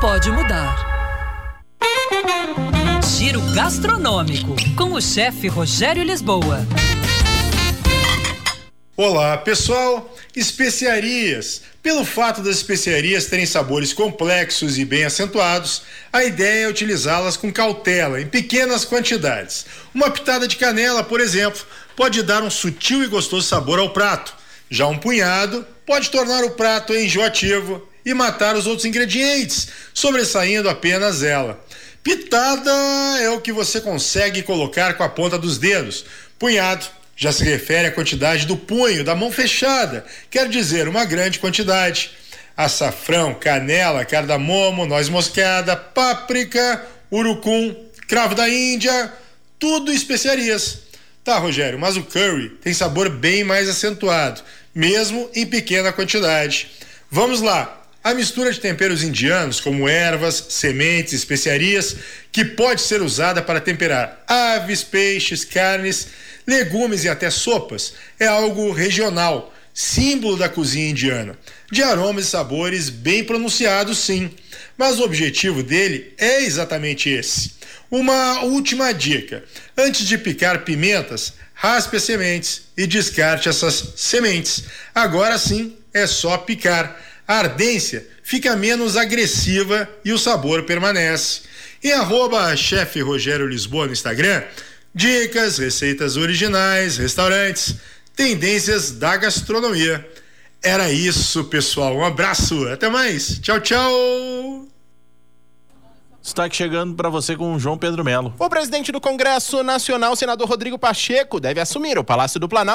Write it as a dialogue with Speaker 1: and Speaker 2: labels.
Speaker 1: pode mudar. Giro gastronômico com o chefe Rogério Lisboa.
Speaker 2: Olá, pessoal. Especiarias. Pelo fato das especiarias terem sabores complexos e bem acentuados, a ideia é utilizá-las com cautela, em pequenas quantidades. Uma pitada de canela, por exemplo, pode dar um sutil e gostoso sabor ao prato. Já um punhado pode tornar o prato enjoativo e matar os outros ingredientes, sobressaindo apenas ela. Pitada é o que você consegue colocar com a ponta dos dedos. Punhado já se refere à quantidade do punho, da mão fechada, quer dizer, uma grande quantidade. Açafrão, canela, cardamomo, noz moscada, páprica, urucum, cravo da Índia, tudo especiarias. Tá, Rogério, mas o curry tem sabor bem mais acentuado, mesmo em pequena quantidade. Vamos lá. A mistura de temperos indianos, como ervas, sementes, especiarias, que pode ser usada para temperar aves, peixes, carnes, legumes e até sopas, é algo regional, símbolo da cozinha indiana. De aromas e sabores bem pronunciados, sim. Mas o objetivo dele é exatamente esse. Uma última dica: antes de picar pimentas, raspe as sementes e descarte essas sementes. Agora sim é só picar. A ardência fica menos agressiva e o sabor permanece. Em arroba chefe Rogério Lisboa no Instagram, dicas, receitas originais, restaurantes, tendências da gastronomia. Era isso, pessoal. Um abraço, até mais. Tchau, tchau.
Speaker 3: Destaque chegando para você com o João Pedro Melo.
Speaker 4: O presidente do Congresso Nacional, senador Rodrigo Pacheco, deve assumir o Palácio do Planalto